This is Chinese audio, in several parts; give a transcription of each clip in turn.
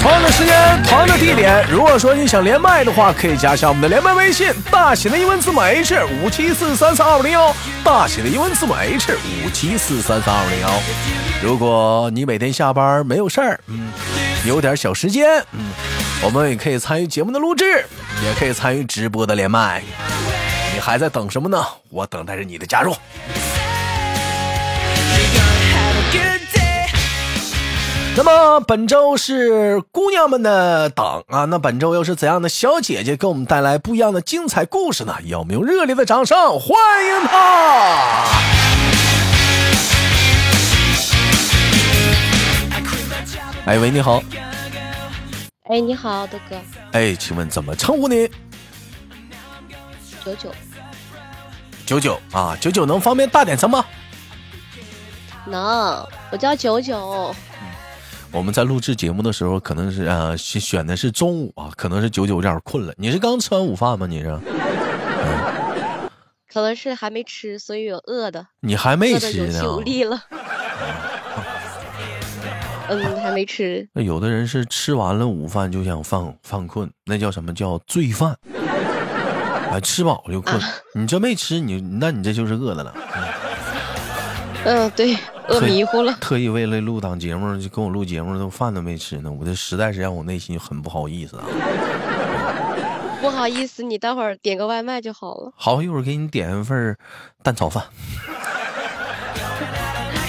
同样的时间，同样的地点，如果说你想连麦的话，可以加一下我们的连麦微信，大写的英文字母 H 五七四三三二五零幺，大写的英文字母 H 五七四三三二五零幺。如果你每天下班没有事儿，嗯，有点小时间，嗯，我们也可以参与节目的录制，也可以参与直播的连麦。你还在等什么呢？我等待着你的加入。那么本周是姑娘们的档啊，那本周又是怎样的小姐姐给我们带来不一样的精彩故事呢？让我们用热烈的掌声欢迎她！哎喂，你好。哎，你好，豆哥。哎，请问怎么称呼你？九九。九九啊，九九能方便大点声吗？能，我叫九九。我们在录制节目的时候，可能是啊选选的是中午啊，可能是九九有点困了。你是刚吃完午饭吗？你是？可能是还没吃，所以有饿的。你还没吃呢？有力了。嗯，还没吃。那有的人是吃完了午饭就想犯犯困，那叫什么叫罪犯？哎，吃饱就困。你这没吃，你那你这就是饿的了。嗯，对。饿迷糊了，特意为了录档节目就跟我录节目，都饭都没吃呢。我这实在是让我内心很不好意思啊。不好意思，你待会儿点个外卖就好了。好，一会儿给你点一份蛋炒饭。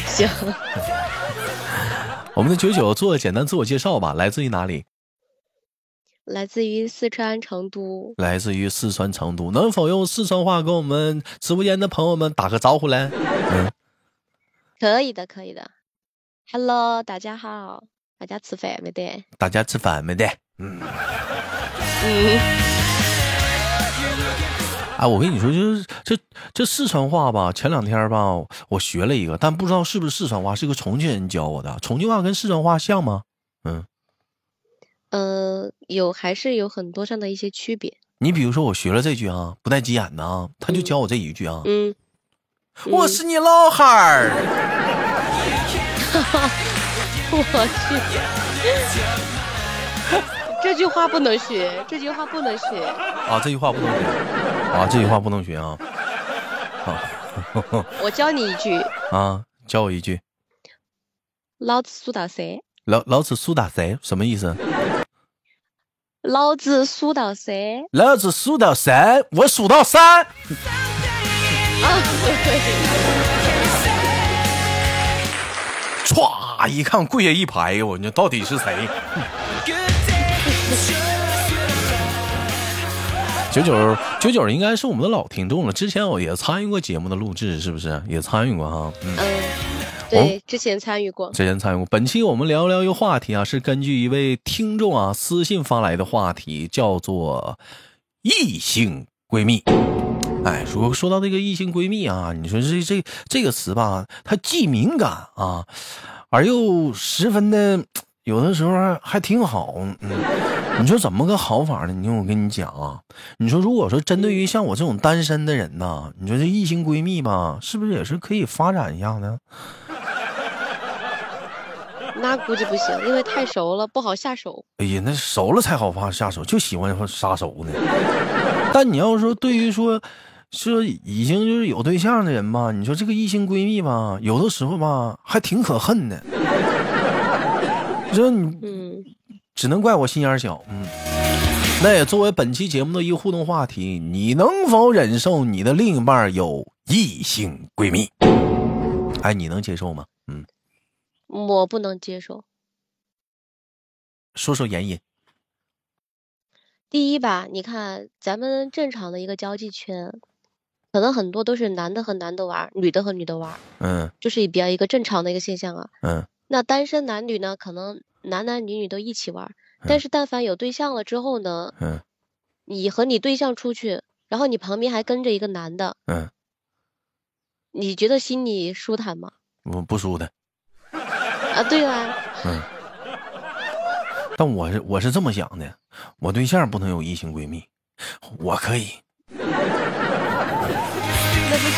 行。我们的九九做个简单自我介绍吧，来自于哪里？来自于四川成都。来自于四川成都，能否用四川话跟我们直播间的朋友们打个招呼嘞？嗯。可以的，可以的。Hello，大家好，大家吃饭没得？大家吃饭没得？嗯。嗯。哎，我跟你说，就是这这四川话吧，前两天吧，我学了一个，但不知道是不是四川话，是个重庆人教我的。重庆话跟四川话像吗？嗯。呃，有还是有很多上的一些区别。你比如说，我学了这句啊，不带急眼的啊，他就教我这一句啊。嗯。我是你老汉儿，我去，这句话不能学，这句话不能学啊！这句话不能学啊！这句话不能学啊！好，我教你一句啊，教我一句。老子数到谁。老老子数到谁什么意思？老子数到三。老子数到三，我数到三。啊！歘！一看跪下一排，我你到底是谁？九九九九应该是我们的老听众了，之前我也参与过节目的录制，是不是？也参与过哈。嗯，对，之前参与过。之前参与过。本期我们聊聊一个话题啊，是根据一位听众啊私信发来的话题，叫做异性闺蜜。哎，说说到这个异性闺蜜啊，你说这这这个词吧，它既敏感啊，而又十分的，有的时候还挺好。嗯，你说怎么个好法呢？你听我跟你讲啊，你说如果说针对于像我这种单身的人呢，你说这异性闺蜜吧，是不是也是可以发展一下呢？那估计不行，因为太熟了不好下手。哎呀，那熟了才好发下手，就喜欢杀手呢。但你要说对于说。说已经就是有对象的人吧，你说这个异性闺蜜吧，有的时候吧还挺可恨的。你说你，嗯，只能怪我心眼小，嗯。那也作为本期节目的一个互动话题，你能否忍受你的另一半有异性闺蜜？哎，你能接受吗？嗯，我不能接受。说说原因。第一吧，你看咱们正常的一个交际圈。可能很多都是男的和男的玩，女的和女的玩，嗯，就是比较一个正常的一个现象啊，嗯。那单身男女呢，可能男男女女都一起玩，但是但凡有对象了之后呢，嗯，你和你对象出去，然后你旁边还跟着一个男的，嗯，你觉得心里舒坦吗？我不舒坦。啊，对啊，嗯。但我是我是这么想的，我对象不能有异性闺蜜，我可以，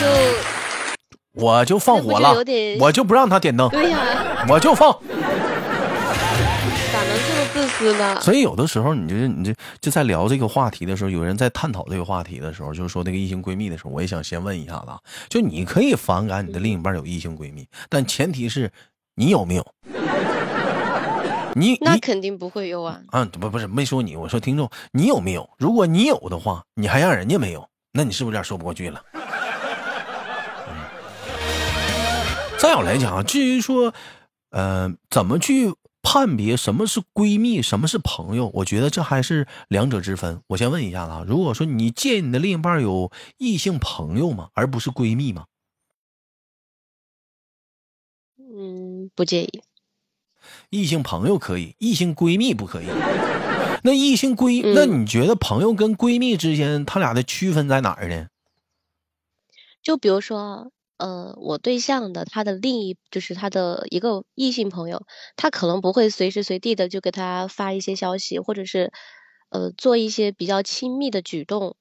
就我就放火了我就不让他点灯，对呀、我就放。咋能这么自私呢？所以有的时候，你就是你这就在聊这个话题的时候，有人在探讨这个话题的时候，就是说那个异性闺蜜的时候，我也想先问一下子啊，就你可以反感你的另一半有异性闺蜜，但前提是你有没有？你你那肯定不会有啊。啊不不是没说你，我说听众，你有没有？如果你有的话，你还让人家没有，那你是不是有点说不过去了？再有来讲啊，至于说，呃，怎么去判别什么是闺蜜，什么是朋友，我觉得这还是两者之分。我先问一下子啊，如果说你介意你的另一半有异性朋友吗？而不是闺蜜吗？嗯，不介意。异性朋友可以，异性闺蜜不可以。那异性闺，嗯那你觉得朋友跟闺蜜之间，他俩的区分在哪儿呢？就比如说，呃，我对象的他的另一就是他的一个异性朋友，他可能不会随时随地的就给他发一些消息，或者是呃做一些比较亲密的举动，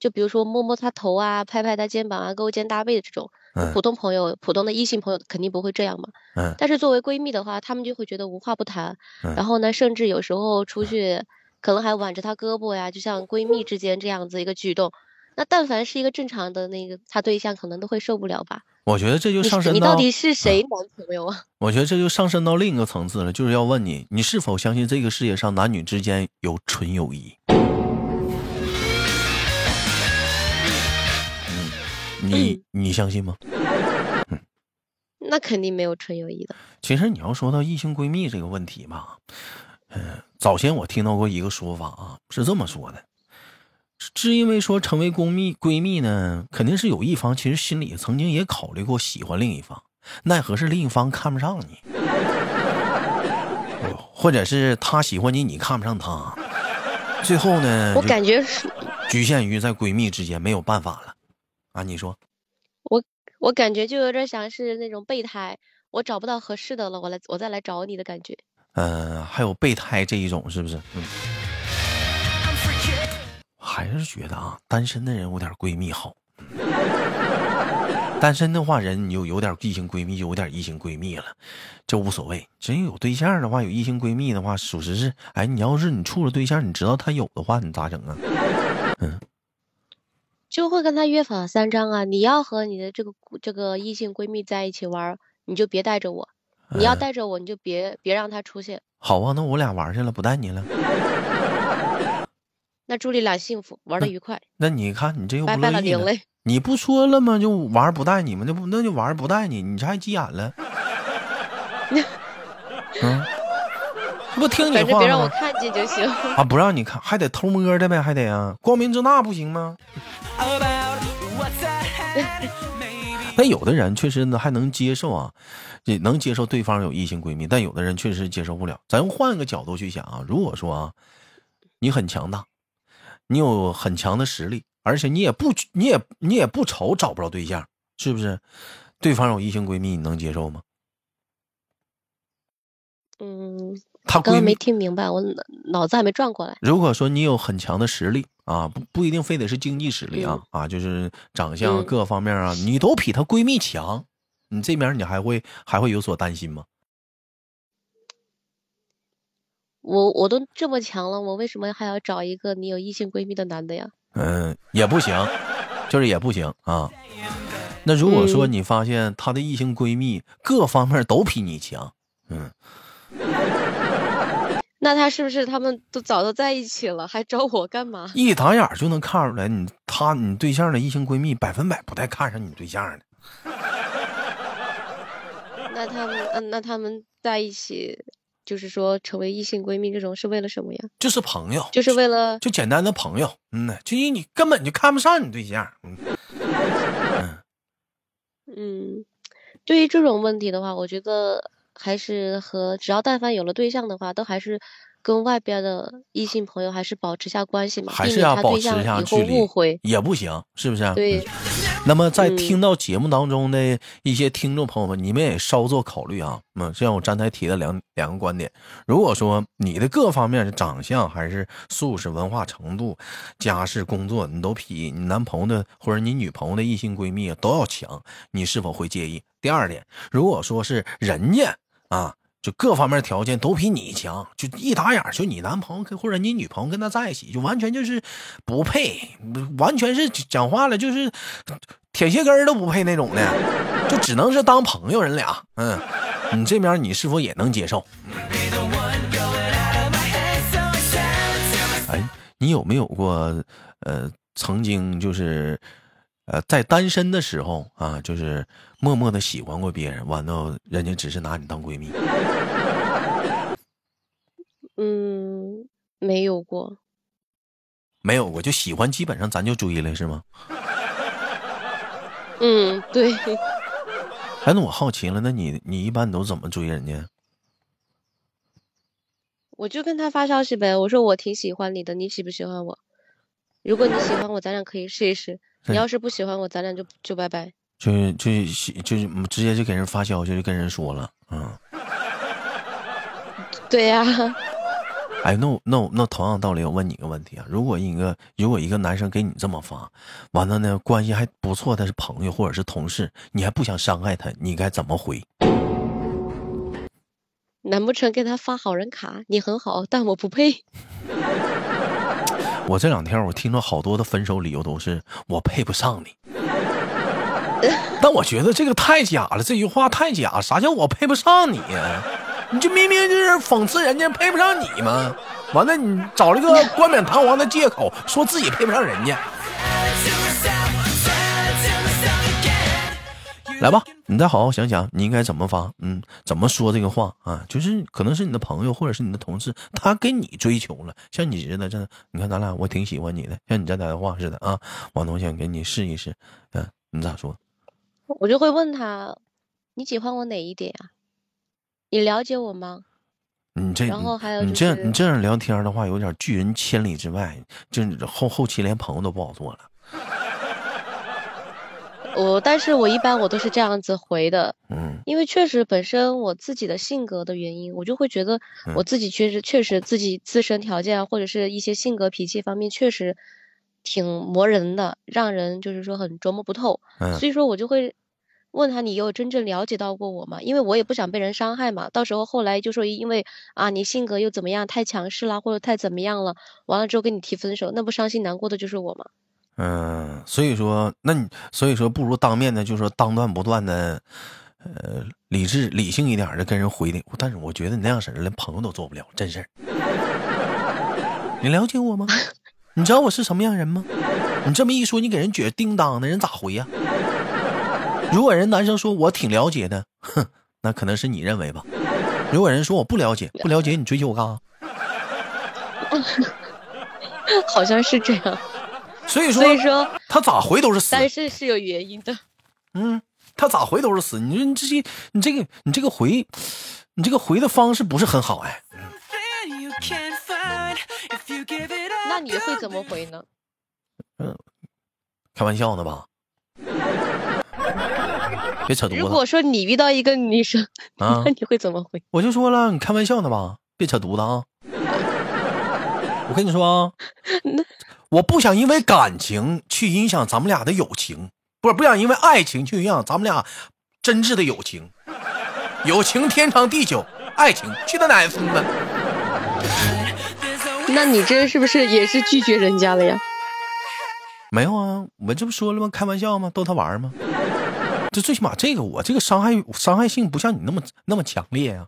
就比如说摸摸他头啊，拍拍他肩膀啊，勾肩搭背的这种。嗯普通朋友、普通的异性朋友肯定不会这样嘛。嗯但是作为闺蜜的话，她们就会觉得无话不谈，嗯然后呢，甚至有时候出去可能还挽着她胳膊呀，就像闺蜜之间这样子一个举动。那但凡是一个正常的那个他对象，可能都会受不了吧？我觉得这就上升到是你到底是谁男朋友啊？我觉得这就上升到另一个层次了，就是要问你，你是否相信这个世界上男女之间有纯友谊？嗯，你你相信吗？那肯定没有纯友谊的。其实你要说到异性闺蜜这个问题吧，嗯、早先我听到过一个说法啊，是这么说的，是是因为说成为闺蜜闺蜜呢，肯定是有一方其实心里曾经也考虑过喜欢另一方，奈何是另一方看不上你，或者是他喜欢你，你看不上他，最后呢，我感觉是，局限于在闺蜜之间没有办法了，啊，你说？我感觉就有点像是那种备胎，我找不到合适的了，我来我再来找你的感觉。嗯，还有备胎这一种，是不是？嗯，还是觉得啊，单身的人有点闺蜜好。单身的话，人你就有点异性闺蜜，就有点异性闺蜜了，这无所谓。真有对象的话，有异性闺蜜的话，属实是，哎，你要是你处了对象，你知道他有的话，你咋整啊？嗯就会跟他约法三章啊，你要和你的这个这个异性闺蜜在一起玩，你就别带着我；你要嗯带着我，你就别别让他出现。好啊，那我俩玩去了，不带你了。那祝你俩幸福，玩的愉快，那你看你这又不乐意了。你不说了吗？就玩儿不带你们，那不那就玩儿不带你，你这还急眼了？嗯，这不听你反正话？别让我看见就行。啊，不让你看，还得偷摸的呗，还得啊，光明正大不行吗？那有的人确实呢还能接受啊，也能接受对方有异性闺蜜，但有的人确实接受不了。咱换个角度去想啊，如果说啊，你很强大，你有很强的实力，而且你也不你也你也不愁找不着对象，是不是？对方有异性闺蜜，你能接受吗？嗯，她闺蜜刚刚没听明白，我脑脑子还没转过来。如果说你有很强的实力啊，不不一定非得是经济实力啊、啊，就是长相嗯各方面啊，你都比她闺蜜强，你这边你还会还会有所担心吗？我我都这么强了，我为什么还要找一个你有异性闺蜜的男的呀？嗯，也不行，就是也不行啊。那如果说嗯你发现她的异性闺蜜各方面都比你强，嗯，那他是不是他们都早都在一起了，还找我干嘛？一打眼儿就能看出来你她你对象的异性闺蜜百分百不带看上你对象的。那他们，嗯，那他们在一起，就是说成为异性闺蜜这种是为了什么呀？就是朋友，就是为了就简单的朋友，嗯呢，就因为你根本就看不上你对象，嗯，嗯，对于这种问题的话，我觉得还是和只要但凡有了对象的话，都还是跟外边的异性朋友还是保持下关系嘛，还是要保持下距离误会。也不行，是不是？对嗯，那么在听到节目当中的一些听众朋友们，你们也稍作考虑啊。嗯，像我刚才提的两两个观点，如果说你的各方面是长相还是素质、文化程度、家世、工作，你都比你男朋友的或者你女朋友的异性闺蜜都要强，你是否会介意？第二点，如果说是人家啊。就各方面条件都比你强，就一打眼就你男朋友跟或者你女朋友跟他在一起，就完全就是不配，完全是讲话了就是铁鞋跟都不配那种的，就只能是当朋友人俩。嗯，你这边你是否也能接受？哎，你有没有过呃曾经就是呃在单身的时候啊，就是默默的喜欢过别人，完了人家只是拿你当闺蜜？嗯，没有过，没有过，就喜欢，基本上咱就追了，是吗？嗯，对。哎，那我好奇了，那你你一般都怎么追人家？我就跟他发消息呗，我说我挺喜欢你的，你喜不喜欢我？如果你喜欢我，咱俩可以试一试；你要是不喜欢我，咱俩就就拜拜。就就就直接就给人发消息，就跟人说了，嗯。对呀。哎，那我那我那同样道理，我问你一个问题啊：如果一个如果一个男生给你这么发，完了呢，关系还不错，他是朋友或者是同事，你还不想伤害他，你该怎么回？难不成给他发好人卡？你很好，但我不配。我这两天我听到好多的分手理由都是我配不上你，但我觉得这个太假了，这句话太假。啥叫我配不上你呀？你这明明就是讽刺人家配不上你吗？完了，你找了一个冠冕堂皇的借口，说自己配不上人家。来吧，你再好好想想，你应该怎么发？嗯，怎么说这个话啊？就是可能是你的朋友或者是你的同事，他给你追求了，像你似的，这你看咱俩，我挺喜欢你的，像你这来的话似的啊。王东想给你试一试，嗯，你咋说？我就会问他，你喜欢我哪一点呀？你了解我吗？你这，然后还有你这样你这样聊天的话，有点拒人千里之外，就后后期连朋友都不好做了。我，但是我一般我都是这样子回的，嗯，因为确实本身我自己的性格的原因，我就会觉得我自己确实确实自己自身条件或者是一些性格脾气方面确实挺磨人的，让人就是说很琢磨不透，所以说我就会。问他你有真正了解到过我吗？因为我也不想被人伤害嘛。到时候后来就说因为啊你性格又怎么样太强势啦，或者太怎么样了，完了之后跟你提分手，那不伤心难过的就是我吗？嗯，所以说那你所以说不如当面的就说当断不断的，呃，理智理性一点的跟人回的。但是我觉得你那样式的连朋友都做不了，真事你了解我吗？你知道我是什么样人吗？你这么一说，你给人觉叮当的人咋回呀？如果人男生说我挺了解的，哼，那可能是你认为吧。如果人说我不了解，不了解你追求我干啥？好像是这样。所以说，所以说他咋回都是死。但是是有原因的。嗯，他咋回都是死。你说你这些，你这个，你这个回，你这个回的方式不是很好哎。那你会怎么回呢？嗯，开玩笑呢吧。别扯犊子！如果说你遇到一个女生，那你会怎么回？我就说了，你开玩笑呢吧？别扯犊子啊！我跟你说啊，我不想因为感情去影响咱们俩的友情，不是不想因为爱情去影响咱们俩真挚的友情。友情天长地久，爱情去他奶孙子！那你这是不是也是拒绝人家了呀？没有啊，我这不说了吗？开玩笑吗？逗他玩吗？这最起码这个我这个伤害伤害性不像你那么那么强烈啊。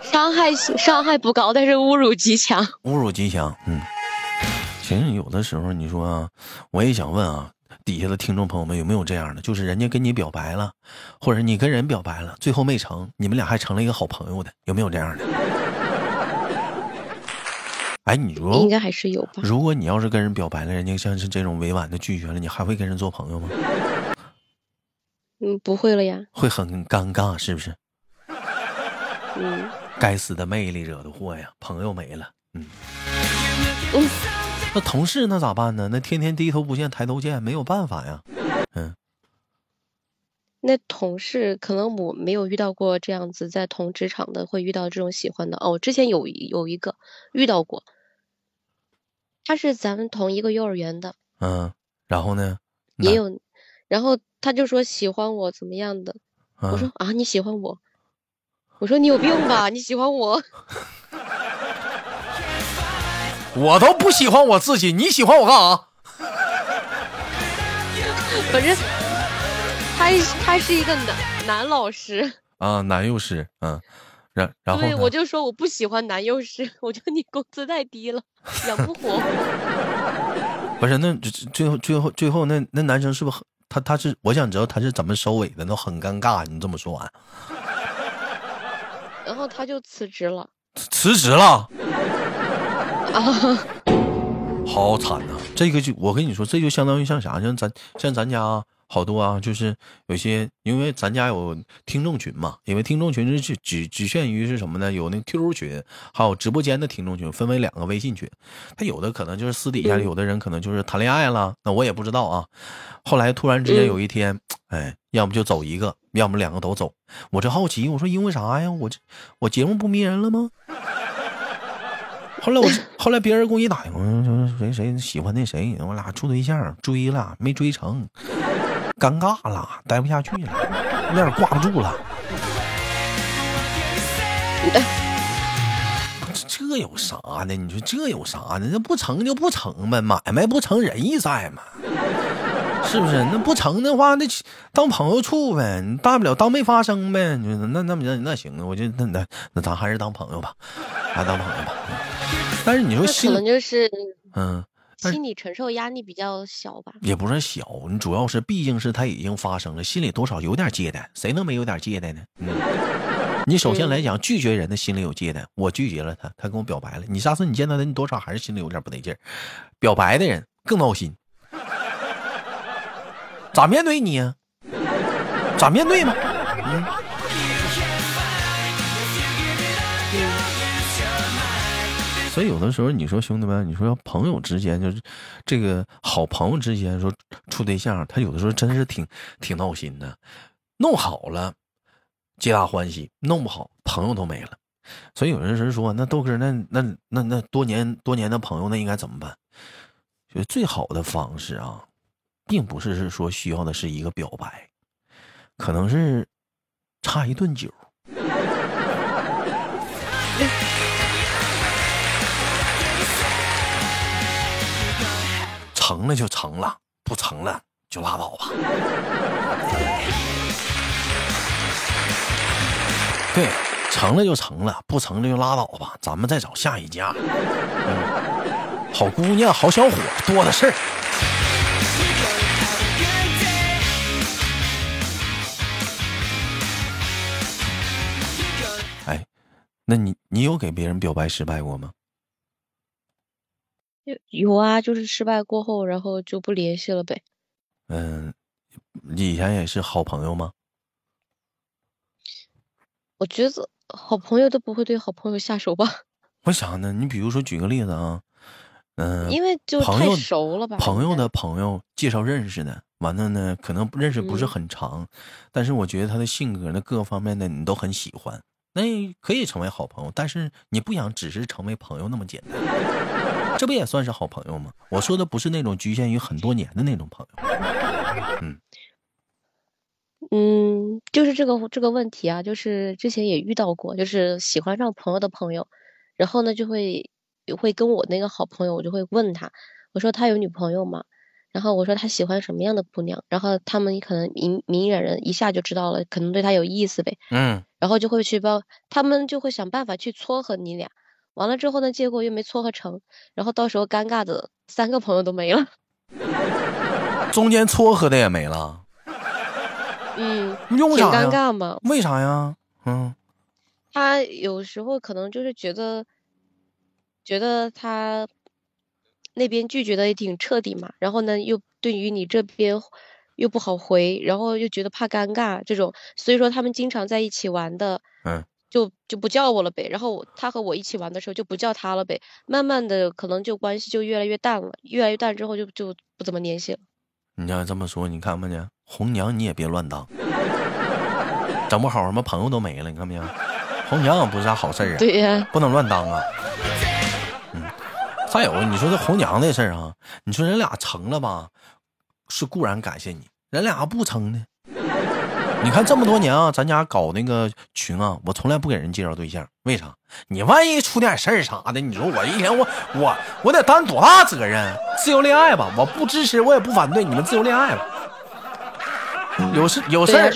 伤害伤害不高，但是侮辱极强。侮辱极强，嗯。其实有的时候你说啊，我也想问啊，底下的听众朋友们有没有这样的？就是人家跟你表白了，或者你跟人表白了，最后没成，你们俩还成了一个好朋友的，有没有这样的？哎，你说应该还是有吧。如果你要是跟人表白了，人家像是这种委婉的拒绝了，你还会跟人做朋友吗？嗯，不会了呀。会很尴尬，是不是？嗯。该死的魅力惹的祸呀，朋友没了。嗯。那同事那咋办呢？那天天低头不见抬头见，没有办法呀。嗯，那同事可能我没有遇到过这样子，在同职场的会遇到这种喜欢的哦。之前有有一个遇到过，他是咱们同一个幼儿园的。嗯，然后呢？也有，然后他就说喜欢我怎么样的？我说啊，你喜欢我？我说你有病吧？你喜欢我？我都不喜欢我自己，你喜欢我干啥？反正他他是一个男男老师啊，男幼师，嗯，然然后对，我就说我不喜欢男幼师，我觉得你工资太低了，养不活。不是，那最后最后最后那那男生是不是他他是我想知道他是怎么收尾的，那很尴尬。你这么说完，然后他就辞职了，辞职了。啊，好惨呐！这个就我跟你说，这就相当于像啥？像咱像咱家好多啊，就是有些因为咱家有听众群嘛，因为听众群是只只只限于是什么呢？有那 QQ 群，还有直播间的听众群，分为两个微信群。他有的可能就是私底下，有的人可能就是谈恋爱了，那我也不知道啊。后来突然之间有一天，哎，要么就走一个，要么两个都走。我这好奇，我说因为啥呀？我这我节目不迷人了吗？后来我 后来别人给我一打电话，说谁谁喜欢那谁，我俩处对象追了没追成，尴尬了，待不下去了，有点挂不住了。这这有啥呢？你说这有啥呢？那不成就不成呗，买卖不成仁义在嘛，是不是？那不成的话，那当朋友处呗，你大不了当没发生呗。你说那那那那行啊，我就那那那咱还是当朋友吧，还当朋友吧。但是你说可能就是嗯，心理承受压力比较小吧？也不是小，你主要是毕竟是他已经发生了，心里多少有点芥蒂。谁能没有点芥蒂呢？嗯，你首先来讲拒绝人的心里有芥蒂，我拒绝了他，他跟我表白了。你下次你见到他，你多少还是心里有点不得劲儿。表白的人更闹心，咋面对你呀？咋面对嘛？所以有的时候你说兄弟们，你说要朋友之间就是这个好朋友之间说处对象，他有的时候真是挺挺闹心的。弄好了，皆大欢喜；弄不好，朋友都没了。所以有人是说，那豆哥，那那那那多年多年的朋友，那应该怎么办？就最好的方式啊，并不是是说需要的是一个表白，可能是差一顿酒。成了就成了，不成了就拉倒吧。对，成了就成了，不成了就拉倒吧。咱们再找下一家。嗯，好姑娘，好小伙，多的是。哎，那你你有给别人表白失败过吗？有有啊，就是失败过后，然后就不联系了呗。嗯，以前也是好朋友吗？我觉得好朋友都不会对好朋友下手吧？为啥呢？你比如说举个例子啊，嗯，因为就太熟了吧。朋友的朋友介绍认识的，完了呢，可能认识不是很长，但是我觉得他的性格呢，各方面的你都很喜欢，那可以成为好朋友。但是你不想只是成为朋友那么简单。这不也算是好朋友吗？我说的不是那种局限于很多年的那种朋友。嗯嗯，就是这个这个问题啊，就是之前也遇到过，就是喜欢上朋友的朋友，然后呢就会会跟我那个好朋友，我就会问他，我说他有女朋友吗？然后我说他喜欢什么样的姑娘？然后他们可能明明眼人一下就知道了，可能对他有意思呗。嗯，然后就会去帮他们，就会想办法去撮合你俩。完了之后呢，结果又没撮合成，然后到时候尴尬的三个朋友都没了，中间撮合的也没了。嗯，用啥尴尬嘛？为啥呀？嗯，他有时候可能就是觉得，觉得他那边拒绝的也挺彻底嘛，然后呢，又对于你这边又不好回，然后又觉得怕尴尬这种，所以说他们经常在一起玩的，嗯。就就不叫我了呗。然后他和我一起玩的时候就不叫他了呗。慢慢的，可能就关系就越来越淡了，越来越淡之后就就不怎么联系了。你要这么说，你看没见红娘，你也别乱当，整不好什么朋友都没了，你看没见？红娘不是啥好事啊，对呀，不能乱当啊。嗯，再有你说这红娘这事儿啊，你说人俩成了吧，是固然感谢你，人俩不成呢？你看这么多年啊，咱家搞那个群啊，我从来不给人介绍对象，为啥？你万一出点事儿啥的，你说我一天我我我得担多大责任？自由恋爱吧，我不支持，我也不反对，你们自由恋爱吧。有事有事儿，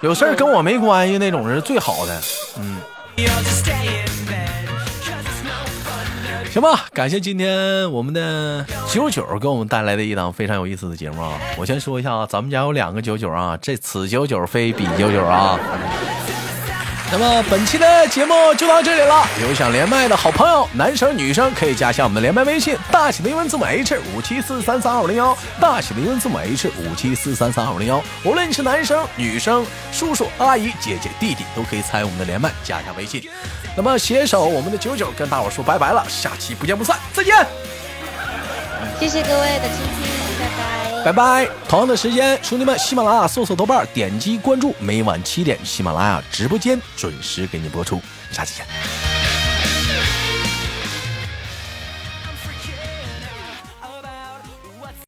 有事儿跟我没关系那种是最好的，嗯。行吧，感谢今天我们的九九给我们带来的一档非常有意思的节目啊！我先说一下啊，咱们家有两个九九啊，这此九九非彼九九啊。那么本期的节目就到这里了。有想连麦的好朋友，男生女生可以加一下我们的连麦微信，大写的英文字母 H 五七四三三二五零幺，大写的英文字母 H 五七四三三二五零幺。无论你是男生女生、叔叔阿姨、姐姐弟弟，都可以参与我们的连麦，加一下微信。那么携手我们的九九跟大伙说拜拜了，下期不见不散，再见。谢谢各位的倾听，拜拜！同样的时间，兄弟们，喜马拉雅搜索豆瓣，点击关注，每晚七点，喜马拉雅直播间准时给你播出。下期见。